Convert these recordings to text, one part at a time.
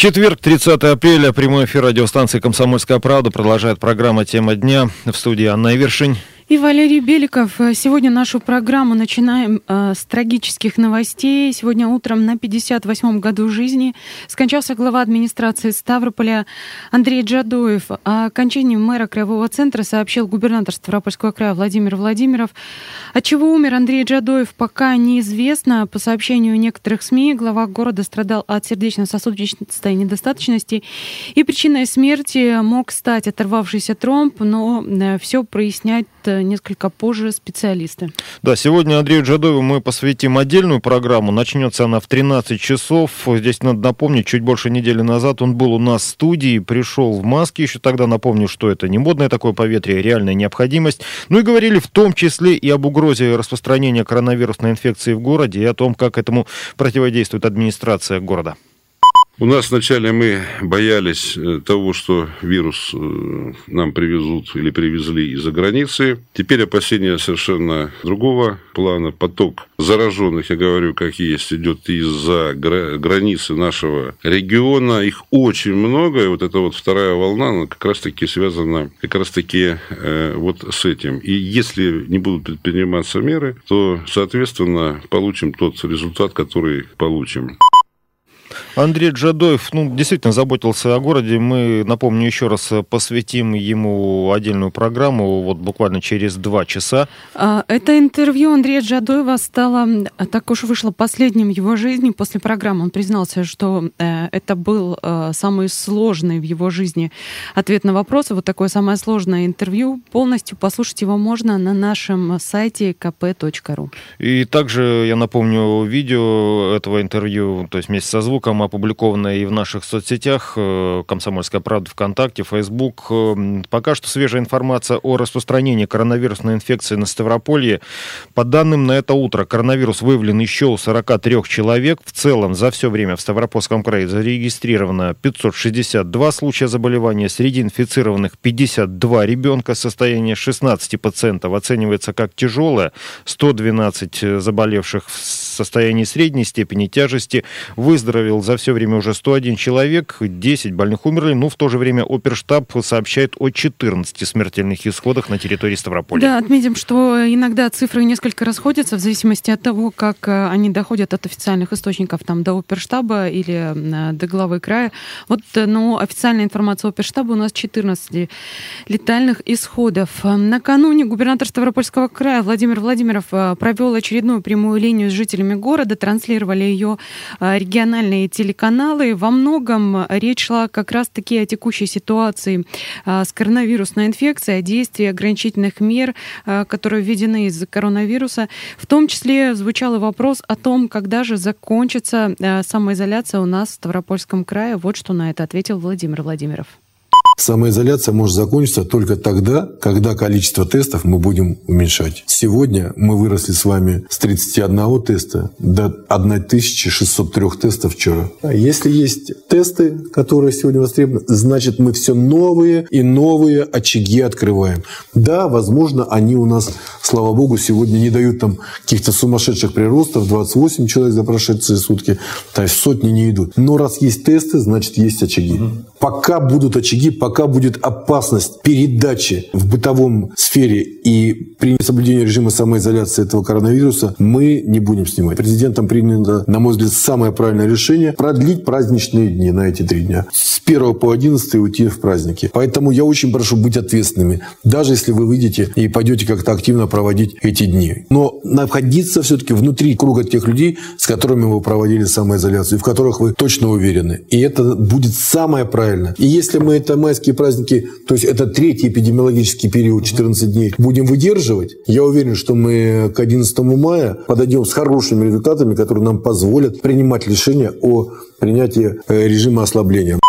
Четверг, 30 апреля, прямой эфир радиостанции «Комсомольская правда». Продолжает программа «Тема дня» в студии Анна Ивершин. И Валерий Беликов. Сегодня нашу программу начинаем э, с трагических новостей. Сегодня утром на 58-м году жизни скончался глава администрации Ставрополя Андрей Джадоев. О окончании мэра Краевого центра сообщил губернатор Ставропольского края Владимир Владимиров. От чего умер Андрей Джадоев, пока неизвестно. По сообщению некоторых СМИ, глава города страдал от сердечно-сосудистой недостаточности. И причиной смерти мог стать оторвавшийся тромб, но э, все прояснять э, несколько позже специалисты. Да, сегодня Андрею Джадову мы посвятим отдельную программу. Начнется она в 13 часов. Здесь надо напомнить, чуть больше недели назад он был у нас в студии, пришел в маске. Еще тогда напомню, что это не модное такое поветрие, реальная необходимость. Ну и говорили в том числе и об угрозе распространения коронавирусной инфекции в городе и о том, как этому противодействует администрация города. У нас вначале мы боялись э, того, что вирус э, нам привезут или привезли из-за границы. Теперь опасения совершенно другого плана. Поток зараженных, я говорю, как есть, идет из-за границы нашего региона. Их очень много. И вот эта вот вторая волна, она как раз-таки связана как раз-таки э, вот с этим. И если не будут предприниматься меры, то, соответственно, получим тот результат, который получим. Андрей Джадоев, ну, действительно заботился о городе. Мы, напомню, еще раз посвятим ему отдельную программу, вот буквально через два часа. А, это интервью Андрея Джадоева стало, так уж вышло последним в его жизни. После программы он признался, что э, это был э, самый сложный в его жизни ответ на вопросы. Вот такое самое сложное интервью. Полностью послушать его можно на нашем сайте kp.ru. И также, я напомню, видео этого интервью, то есть вместе со звуком, опубликованное и в наших соцсетях э, «Комсомольская правда» ВКонтакте, Facebook. Э, пока что свежая информация о распространении коронавирусной инфекции на Ставрополье. По данным на это утро, коронавирус выявлен еще у 43 человек. В целом за все время в Ставропольском крае зарегистрировано 562 случая заболевания. Среди инфицированных 52 ребенка. Состояние 16 пациентов оценивается как тяжелое. 112 заболевших в состоянии средней степени тяжести. Выздоровел за все время уже 101 человек, 10 больных умерли. Ну, в то же время оперштаб сообщает о 14 смертельных исходах на территории Ставрополя. Да, отметим, что иногда цифры несколько расходятся в зависимости от того, как э, они доходят от официальных источников там, до оперштаба или э, до главы края. Вот, э, но официальная информация оперштаба у нас 14 летальных исходов. Накануне губернатор Ставропольского края Владимир Владимиров провел очередную прямую линию с жителями жителями города, транслировали ее а, региональные телеканалы. Во многом речь шла как раз-таки о текущей ситуации а, с коронавирусной инфекцией, о действии ограничительных мер, а, которые введены из-за коронавируса. В том числе звучал и вопрос о том, когда же закончится самоизоляция у нас в Ставропольском крае. Вот что на это ответил Владимир Владимиров. Самоизоляция может закончиться только тогда, когда количество тестов мы будем уменьшать. Сегодня мы выросли с вами с 31 теста до 1603 тестов вчера. А если есть тесты, которые сегодня востребованы, значит мы все новые и новые очаги открываем. Да, возможно, они у нас, слава богу, сегодня не дают там каких-то сумасшедших приростов, 28 человек за прошедшие сутки, то есть сотни не идут. Но раз есть тесты, значит есть очаги. Пока будут очаги, пока пока будет опасность передачи в бытовом сфере и при соблюдении режима самоизоляции этого коронавируса, мы не будем снимать. Президентом принято, на мой взгляд, самое правильное решение продлить праздничные дни на эти три дня. С 1 по 11 уйти в праздники. Поэтому я очень прошу быть ответственными, даже если вы выйдете и пойдете как-то активно проводить эти дни. Но находиться все-таки внутри круга тех людей, с которыми вы проводили самоизоляцию, в которых вы точно уверены. И это будет самое правильное. И если мы это майское майские праздники, то есть это третий эпидемиологический период, 14 дней, будем выдерживать, я уверен, что мы к 11 мая подойдем с хорошими результатами, которые нам позволят принимать решение о принятии э, режима ослабления.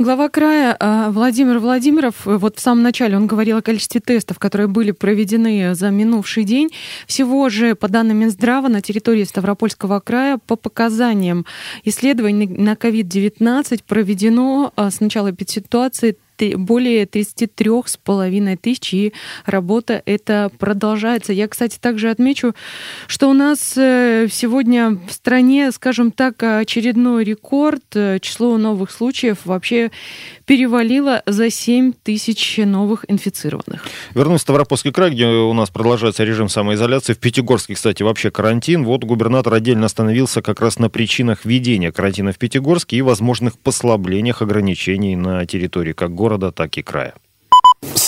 Глава края а, Владимир Владимиров, э, вот в самом начале он говорил о количестве тестов, которые были проведены за минувший день. Всего же, по данным Минздрава, на территории Ставропольского края по показаниям исследований на COVID-19 проведено а, с начала ситуации более 33,5 тысяч, и работа эта продолжается. Я, кстати, также отмечу, что у нас э, сегодня в стране, скажем так, очередной рекорд. Число новых случаев вообще перевалило за 7 тысяч новых инфицированных. Вернусь в Ставропольский край, где у нас продолжается режим самоизоляции. В Пятигорске, кстати, вообще карантин. Вот губернатор отдельно остановился как раз на причинах введения карантина в Пятигорске и возможных послаблениях ограничений на территории как города, так и края.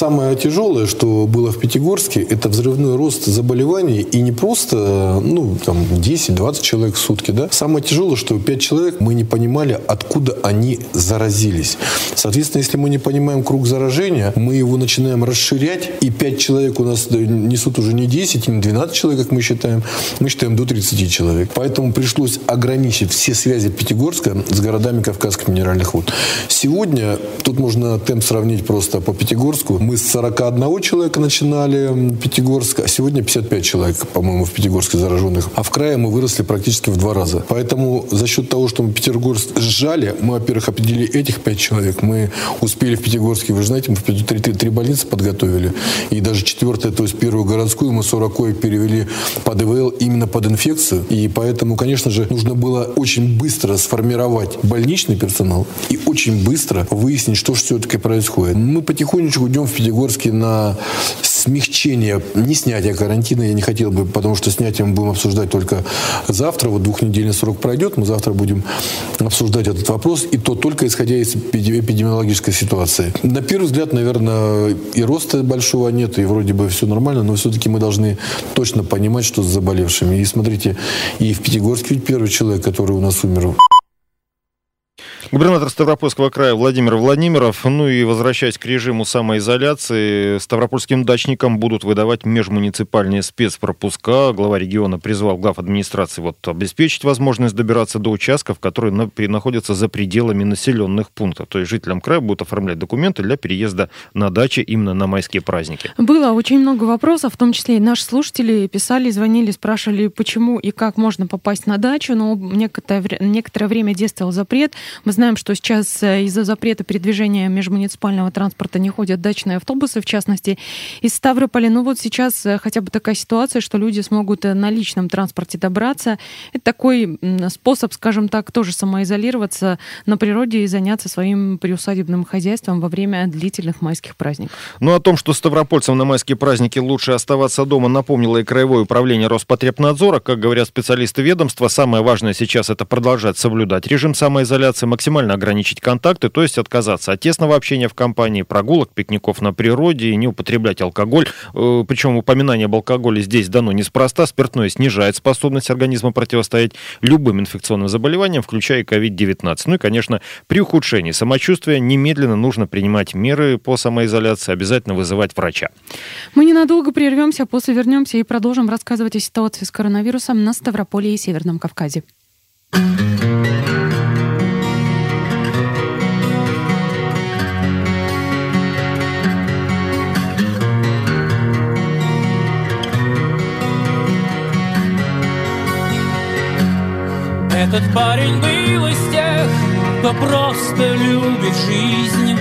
Самое тяжелое, что было в Пятигорске, это взрывной рост заболеваний. И не просто ну, там, 10-20 человек в сутки. Да? Самое тяжелое, что 5 человек мы не понимали, откуда они заразились. Соответственно, если мы не понимаем круг заражения, мы его начинаем расширять. И 5 человек у нас несут уже не 10, не 12 человек, как мы считаем. Мы считаем до 30 человек. Поэтому пришлось ограничить все связи Пятигорска с городами Кавказских минеральных вод. Сегодня, тут можно темп сравнить просто по Пятигорску, Пятигорску. Мы с 41 человека начинали Пятигорск, а сегодня 55 человек, по-моему, в Пятигорске зараженных. А в крае мы выросли практически в два раза. Поэтому за счет того, что мы Петербург сжали, мы, во-первых, определили этих пять человек. Мы успели в Пятигорске, вы же знаете, мы в три, три, три больницы подготовили. И даже четвертая, то есть первую городскую, мы 40 перевели под ИВЛ именно под инфекцию. И поэтому, конечно же, нужно было очень быстро сформировать больничный персонал и очень быстро выяснить, что же все-таки происходит. Мы потихонечку идем в Пятигорске на смягчение, не снятие карантина, я не хотел бы, потому что снятие мы будем обсуждать только завтра, вот двухнедельный срок пройдет, мы завтра будем обсуждать этот вопрос, и то только исходя из эпидемиологической ситуации. На первый взгляд, наверное, и роста большого нет, и вроде бы все нормально, но все-таки мы должны точно понимать, что с заболевшими. И смотрите, и в Пятигорске ведь первый человек, который у нас умер Губернатор Ставропольского края Владимир Владимиров. Ну и возвращаясь к режиму самоизоляции, ставропольским дачникам будут выдавать межмуниципальные спецпропуска. Глава региона призвал глав администрации вот обеспечить возможность добираться до участков, которые на, находятся за пределами населенных пунктов. То есть жителям края будут оформлять документы для переезда на дачи именно на майские праздники. Было очень много вопросов, в том числе и наши слушатели писали, звонили, спрашивали, почему и как можно попасть на дачу. Но некоторое, некоторое время действовал запрет. Мы знаем, что сейчас э, из-за запрета передвижения межмуниципального транспорта не ходят дачные автобусы, в частности, из Ставрополя. Ну вот сейчас э, хотя бы такая ситуация, что люди смогут э, на личном транспорте добраться. Это такой способ, скажем так, тоже самоизолироваться на природе и заняться своим приусадебным хозяйством во время длительных майских праздников. Ну, о том, что ставропольцам на майские праздники лучше оставаться дома, напомнило и Краевое управление Роспотребнадзора. Как говорят специалисты ведомства, самое важное сейчас это продолжать соблюдать режим самоизоляции, максимально максимально ограничить контакты, то есть отказаться от тесного общения в компании, прогулок, пикников на природе не употреблять алкоголь. Э, Причем упоминание об алкоголе здесь дано неспроста. Спиртное снижает способность организма противостоять любым инфекционным заболеваниям, включая COVID-19. Ну и, конечно, при ухудшении самочувствия немедленно нужно принимать меры по самоизоляции, обязательно вызывать врача. Мы ненадолго прервемся, после вернемся и продолжим рассказывать о ситуации с коронавирусом на Ставрополе и Северном Кавказе. Этот парень был из тех, кто просто любит жизнь.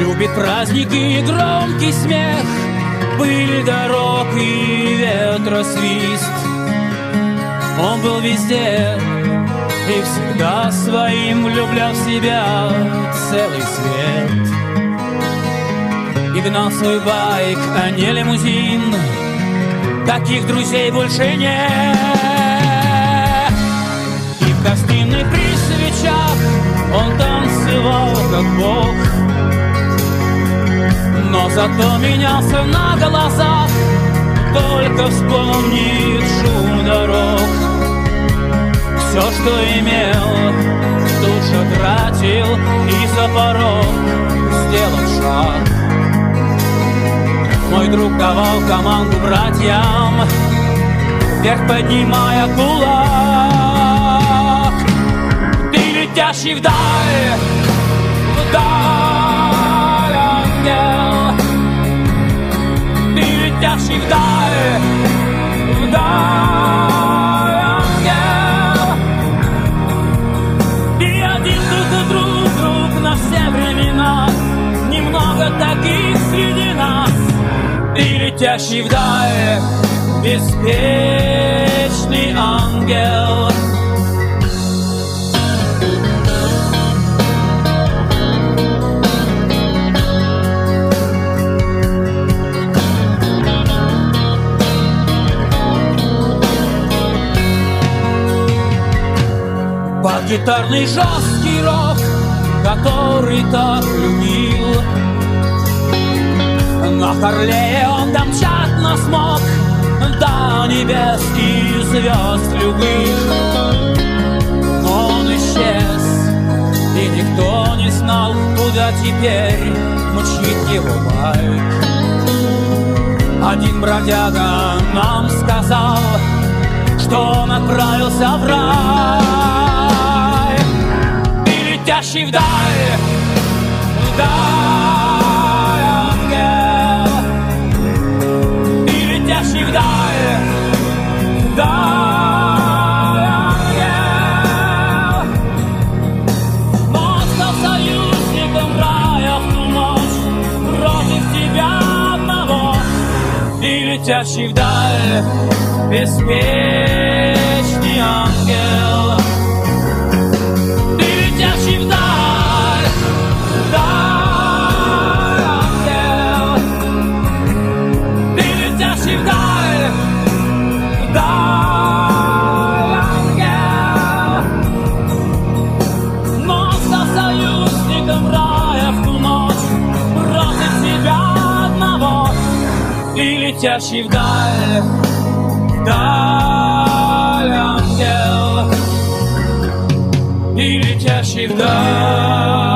Любит праздники и громкий смех. Были дорог и ветра свист Он был везде и всегда своим влюблял в себя целый свет. И гнал свой байк, а не лимузин. Таких друзей больше нет гостиной при свечах. Он танцевал как бог. Но зато менялся на глазах. Только вспомнит шум дорог. Все, что имел, тут же тратил И за порог сделал шаг. Мой друг давал команду братьям Вверх поднимая кулак летящий вдаль, вдаль ангел. Ты летящий вдаль, вдаль ангел. И один друг друг друг на все времена. много таких среди нас И летящий вдаль беспечный ангел Под гитарный жесткий рок, который так любил. На Харлее он домчат нас мог До небес и звезд любых. Но он исчез, и никто не знал Куда теперь мчит его байк. Один бродяга нам сказал Что он отправился в рай летящий вдаль Вдаль ангел. И летящий вдаль Вдаль ангел. Но стал союзником рая в ту ночь Против тебя одного. И летящий вдаль Беспечный ангел летящий вдаль Вдаль ангел. И летящий вдаль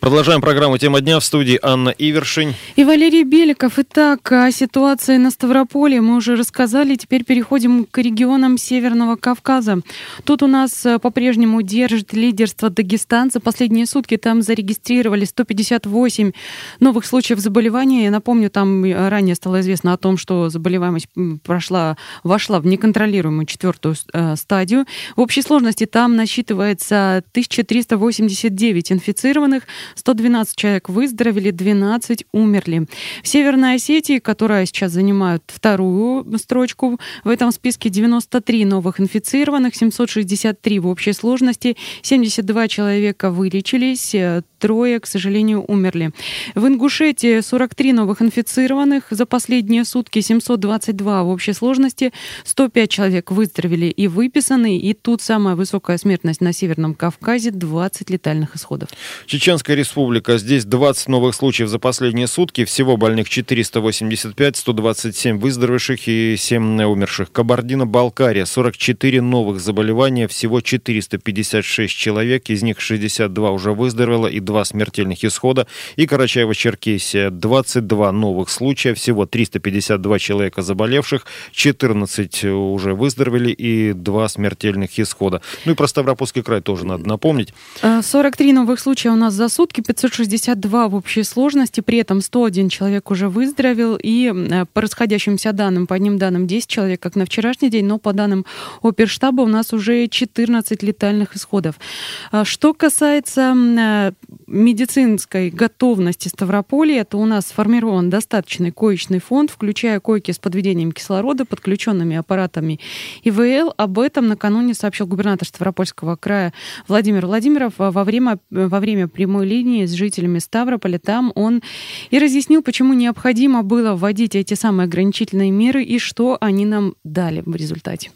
Продолжаем программу «Тема дня» в студии Анна Ивершин. И Валерий Беликов. Итак, о ситуации на Ставрополе мы уже рассказали. Теперь переходим к регионам Северного Кавказа. Тут у нас э, по-прежнему держит лидерство Дагестан. За последние сутки там зарегистрировали 158 новых случаев заболевания. Я напомню, там э, ранее стало известно о том, что заболеваемость прошла, вошла в неконтролируемую четвертую э, стадию. В общей сложности там насчитывается 1389 инфицированных, 112 человек выздоровели, 12 умерли. В Северной Осетии, которая сейчас занимает вторую строчку, в этом списке 93 новых инфицированных, 763 в общей сложности, 72 человека вылечились, э, трое, к сожалению, умерли. В Ингушетии 43 новых инфицированных, за последние сутки 722 в общей сложности, 105 человек выздоровели и выписаны, и тут самая высокая смертность на Северном Кавказе, 20 летальных исходов. Чеченская республика. Здесь 20 новых случаев за последние сутки. Всего больных 485, 127 выздоровевших и 7 умерших. Кабардино-Балкария. 44 новых заболевания. Всего 456 человек. Из них 62 уже выздоровело и 2 смертельных исхода. И Карачаево-Черкесия. 22 новых случая. Всего 352 человека заболевших. 14 уже выздоровели и 2 смертельных исхода. Ну и про Ставропольский край тоже надо напомнить. Э, 43 новых случая у нас за сутки, 562 в общей сложности, при этом 101 человек уже выздоровел, и э, по расходящимся данным, по одним данным 10 человек, как на вчерашний день, но по данным оперштаба у нас уже 14 летальных исходов. А Что касается э, медицинской готовности Ставрополья, то у нас сформирован достаточный коечный фонд, включая койки с подведением кислорода, подключенными аппаратами ИВЛ. Об этом накануне сообщил губернатор Ставропольского края Владимир Владимиров во время, во время прямой линии с жителями Ставрополя. Там он и разъяснил, почему необходимо было вводить эти самые ограничительные меры и что они нам дали в результате.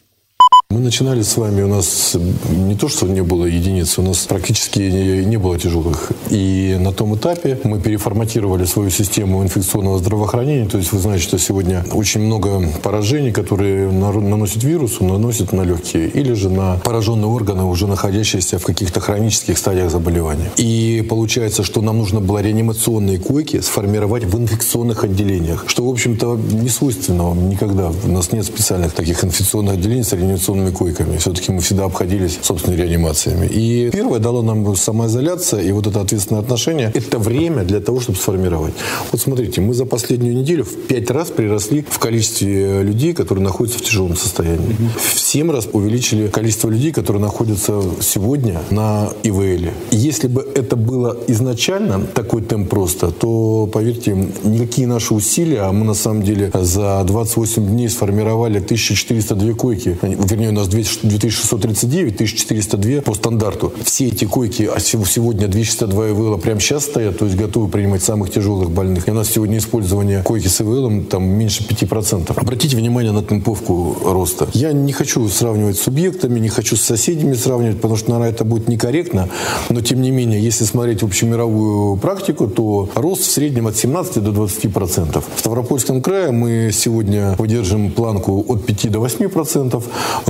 Мы начинали с вами, у нас не то, что не было единиц, у нас практически не было тяжелых. И на том этапе мы переформатировали свою систему инфекционного здравоохранения. То есть вы знаете, что сегодня очень много поражений, которые наносят вирусу, наносят на легкие. Или же на пораженные органы, уже находящиеся в каких-то хронических стадиях заболевания. И получается, что нам нужно было реанимационные койки сформировать в инфекционных отделениях, что, в общем-то, не свойственно никогда. У нас нет специальных таких инфекционных отделений с реанимационными койками. Все-таки мы всегда обходились собственными реанимациями. И первое дало нам самоизоляция и вот это ответственное отношение. Это время для того, чтобы сформировать. Вот смотрите, мы за последнюю неделю в пять раз приросли в количестве людей, которые находятся в тяжелом состоянии. В семь раз увеличили количество людей, которые находятся сегодня на ИВЛ. Если бы это было изначально такой темп просто, то, поверьте, никакие наши усилия, а мы на самом деле за 28 дней сформировали 1402 койки, вернее, у нас 2639, 1402 по стандарту. Все эти койки, а сегодня 262 ИВЛ прямо сейчас стоят, то есть готовы принимать самых тяжелых больных. И у нас сегодня использование койки с ИВЛ там меньше 5%. Обратите внимание на темповку роста. Я не хочу сравнивать с субъектами, не хочу с соседями сравнивать, потому что, наверное, это будет некорректно. Но, тем не менее, если смотреть общемировую практику, то рост в среднем от 17 до 20%. В Ставропольском крае мы сегодня выдержим планку от 5 до 8%,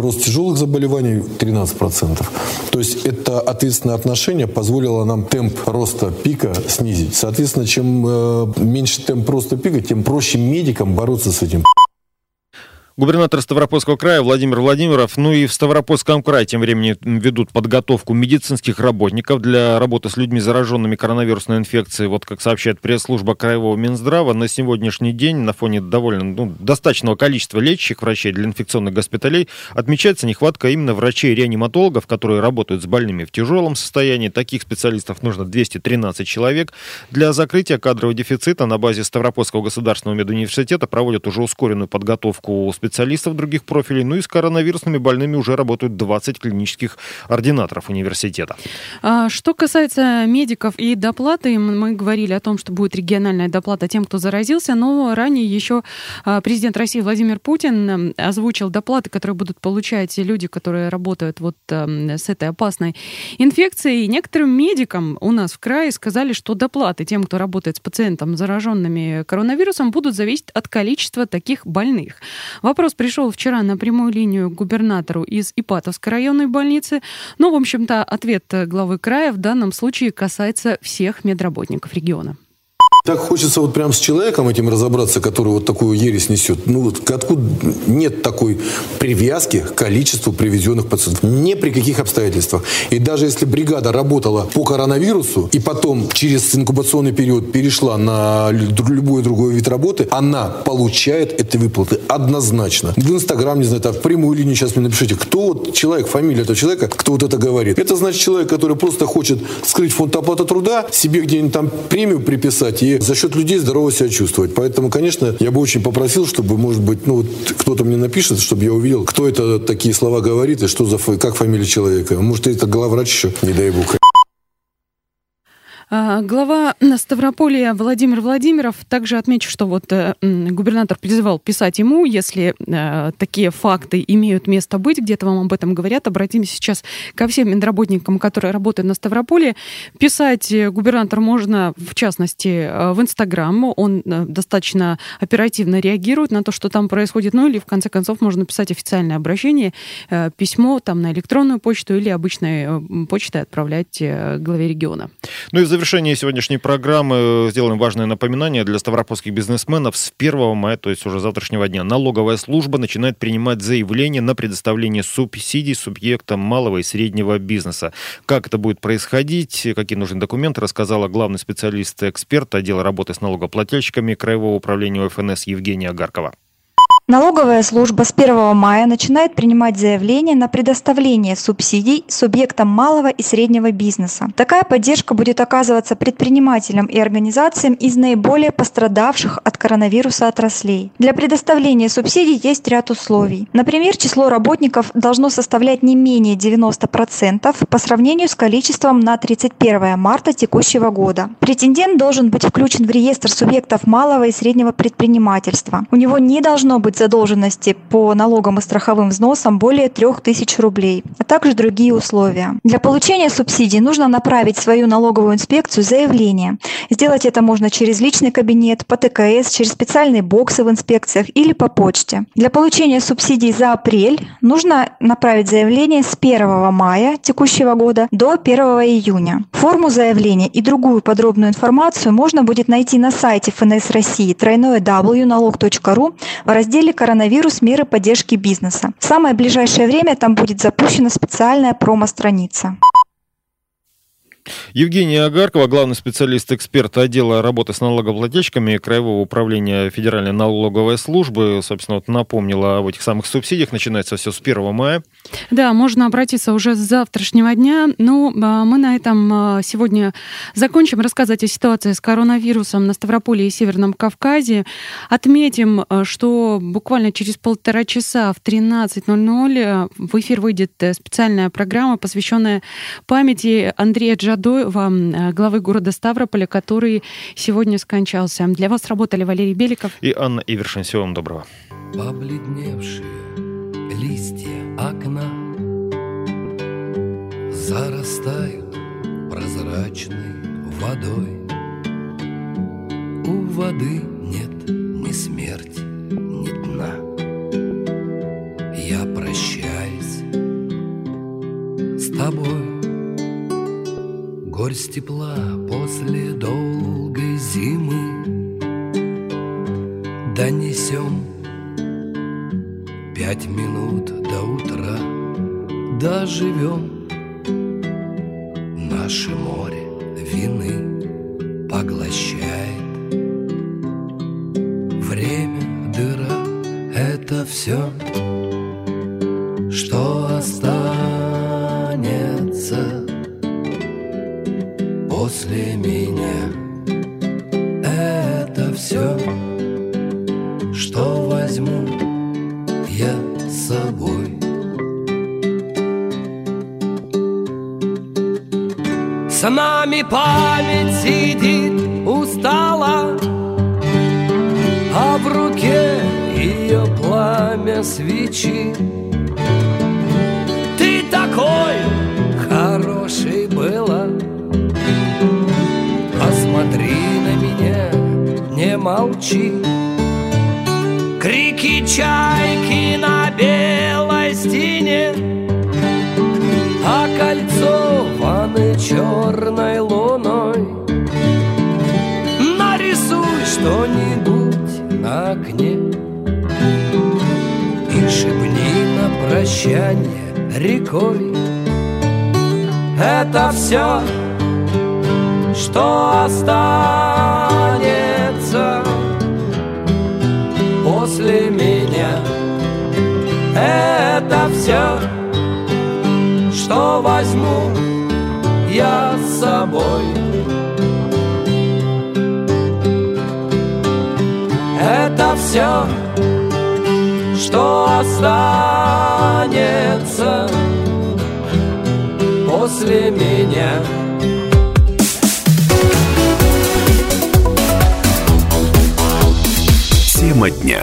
рост тяжелых заболеваний 13%. То есть это ответственное отношение позволило нам темп роста пика снизить. Соответственно, чем э, меньше темп роста пика, тем проще медикам бороться с этим. Губернатор Ставропольского края Владимир Владимиров, ну и в Ставропольском крае тем временем ведут подготовку медицинских работников для работы с людьми, зараженными коронавирусной инфекцией. Вот как сообщает пресс-служба Краевого Минздрава, на сегодняшний день на фоне довольно ну, достаточного количества лечащих врачей для инфекционных госпиталей отмечается нехватка именно врачей-реаниматологов, которые работают с больными в тяжелом состоянии. Таких специалистов нужно 213 человек. Для закрытия кадрового дефицита на базе Ставропольского государственного медуниверситета проводят уже ускоренную подготовку специалистов других профилей. Ну и с коронавирусными больными уже работают 20 клинических ординаторов университета. А, что касается медиков и доплаты, мы говорили о том, что будет региональная доплата тем, кто заразился, но ранее еще а, президент России Владимир Путин озвучил доплаты, которые будут получать люди, которые работают вот с этой опасной инфекцией. И некоторым медикам у нас в крае сказали, что доплаты тем, кто работает с пациентом, зараженными коронавирусом, будут зависеть от количества таких больных. Вопрос пришел вчера на прямую линию к губернатору из Ипатовской районной больницы. Но, ну, в общем-то, ответ главы края в данном случае касается всех медработников региона. Так хочется вот прям с человеком этим разобраться, который вот такую ересь несет. Ну вот откуда нет такой привязки к количеству привезенных пациентов? Ни при каких обстоятельствах. И даже если бригада работала по коронавирусу и потом через инкубационный период перешла на любой другой вид работы, она получает эти выплаты однозначно. В Инстаграм, не знаю, там в прямую линию сейчас мне напишите, кто вот человек, фамилия этого человека, кто вот это говорит. Это значит человек, который просто хочет скрыть фонд оплаты труда, себе где-нибудь там премию приписать и за счет людей здорово себя чувствовать. Поэтому, конечно, я бы очень попросил, чтобы, может быть, ну, вот кто-то мне напишет, чтобы я увидел, кто это такие слова говорит и что за, как фамилия человека. Может, это главврач еще, не дай бог. А, глава Ставрополя Владимир Владимиров также отмечу, что вот э, губернатор призывал писать ему, если э, такие факты имеют место быть, где-то вам об этом говорят. Обратимся сейчас ко всем медработникам, которые работают на Ставрополе. Писать губернатор можно, в частности, э, в Инстаграм. Он достаточно оперативно реагирует на то, что там происходит. Ну или, в конце концов, можно писать официальное обращение, письмо там на электронную почту или обычной почтой отправлять главе региона. Ну и завершении сегодняшней программы сделаем важное напоминание для ставропольских бизнесменов. С 1 мая, то есть уже завтрашнего дня, налоговая служба начинает принимать заявления на предоставление субсидий субъектам малого и среднего бизнеса. Как это будет происходить, какие нужны документы, рассказала главный специалист-эксперт отдела работы с налогоплательщиками Краевого управления ФНС Евгения Агаркова. Налоговая служба с 1 мая начинает принимать заявления на предоставление субсидий субъектам малого и среднего бизнеса. Такая поддержка будет оказываться предпринимателям и организациям из наиболее пострадавших от коронавируса отраслей. Для предоставления субсидий есть ряд условий. Например, число работников должно составлять не менее 90% по сравнению с количеством на 31 марта текущего года. Претендент должен быть включен в реестр субъектов малого и среднего предпринимательства. У него не должно быть существуют задолженности по налогам и страховым взносам более 3000 рублей, а также другие условия. Для получения субсидий нужно направить свою налоговую инспекцию заявление. Сделать это можно через личный кабинет, по ТКС, через специальные боксы в инспекциях или по почте. Для получения субсидий за апрель нужно направить заявление с 1 мая текущего года до 1 июня. Форму заявления и другую подробную информацию можно будет найти на сайте ФНС России тройное www.налог.ру в разделе «Коронавирус. Меры поддержки бизнеса». В самое ближайшее время там будет запущена специальная промо-страница. Евгения Агаркова, главный специалист-эксперт отдела работы с налогоплательщиками Краевого управления Федеральной налоговой службы, собственно, вот напомнила об этих самых субсидиях. Начинается все с 1 мая. Да, можно обратиться уже с завтрашнего дня. Ну, а, мы на этом а, сегодня закончим рассказывать о ситуации с коронавирусом на Ставрополе и Северном Кавказе. Отметим, а, что буквально через полтора часа в 13.00 в эфир выйдет э, специальная программа, посвященная памяти Андрея Джа Жадоева, э, главы города Ставрополя, который сегодня скончался. Для вас работали Валерий Беликов и Анна Ивершин. Всего вам доброго. Побледневшие листья окна Зарастают прозрачной водой У воды нет ни смерти, Горсть тепла после долгой зимы. Донесем пять минут до утра Доживем Наше море вины поглощает Время, дыра — это все, нами память сидит устала А в руке ее пламя свечи. Ты такой хороший была. Посмотри на меня, не молчи. Крики чайки на белой стене А кольцо ваны черной луной. Нарисуй что-нибудь на окне И шепни на прощание рекой. Это все, что останется после меня. Это все, что возьму я собой. Это все, что останется после меня. Тема дня.